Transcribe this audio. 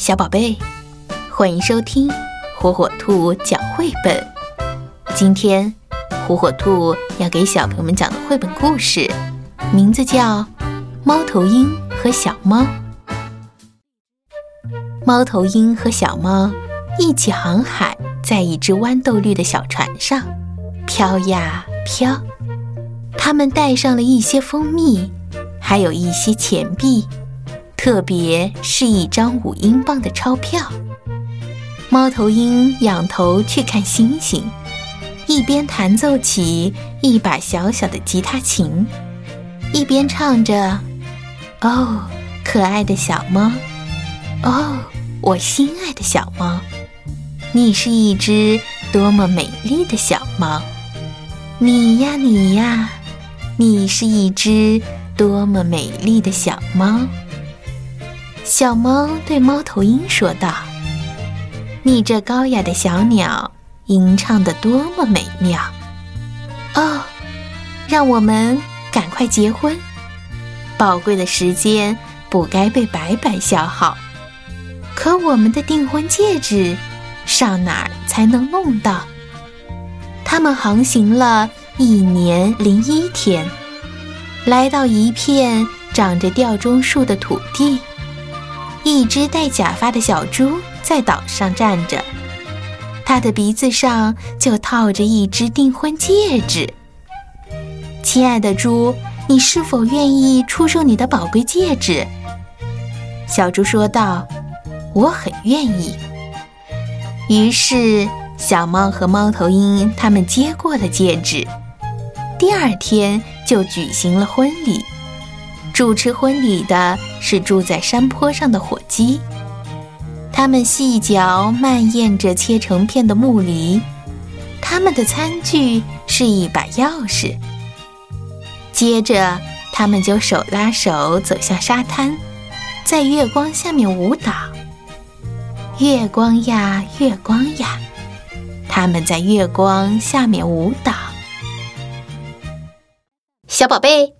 小宝贝，欢迎收听火火兔讲绘本。今天，火火兔要给小朋友们讲的绘本故事，名字叫《猫头鹰和小猫》。猫头鹰和小猫一起航海，在一只豌豆绿的小船上飘呀飘。他们带上了一些蜂蜜，还有一些钱币。特别是一张五英镑的钞票。猫头鹰仰头去看星星，一边弹奏起一把小小的吉他琴，一边唱着：“哦，可爱的小猫，哦，我心爱的小猫，你是一只多么美丽的小猫！你呀，你呀，你是一只多么美丽的小猫！”小猫对猫头鹰说道：“你这高雅的小鸟，吟唱的多么美妙！哦，让我们赶快结婚，宝贵的时间不该被白白消耗。可我们的订婚戒指，上哪儿才能弄到？”他们航行了一年零一天，来到一片长着吊钟树的土地。一只戴假发的小猪在岛上站着，它的鼻子上就套着一只订婚戒指。亲爱的猪，你是否愿意出售你的宝贵戒指？小猪说道：“我很愿意。”于是，小猫和猫头鹰他们接过了戒指，第二天就举行了婚礼。主持婚礼的是住在山坡上的火鸡，他们细嚼慢咽着切成片的木梨，他们的餐具是一把钥匙。接着，他们就手拉手走向沙滩，在月光下面舞蹈。月光呀，月光呀，他们在月光下面舞蹈。小宝贝。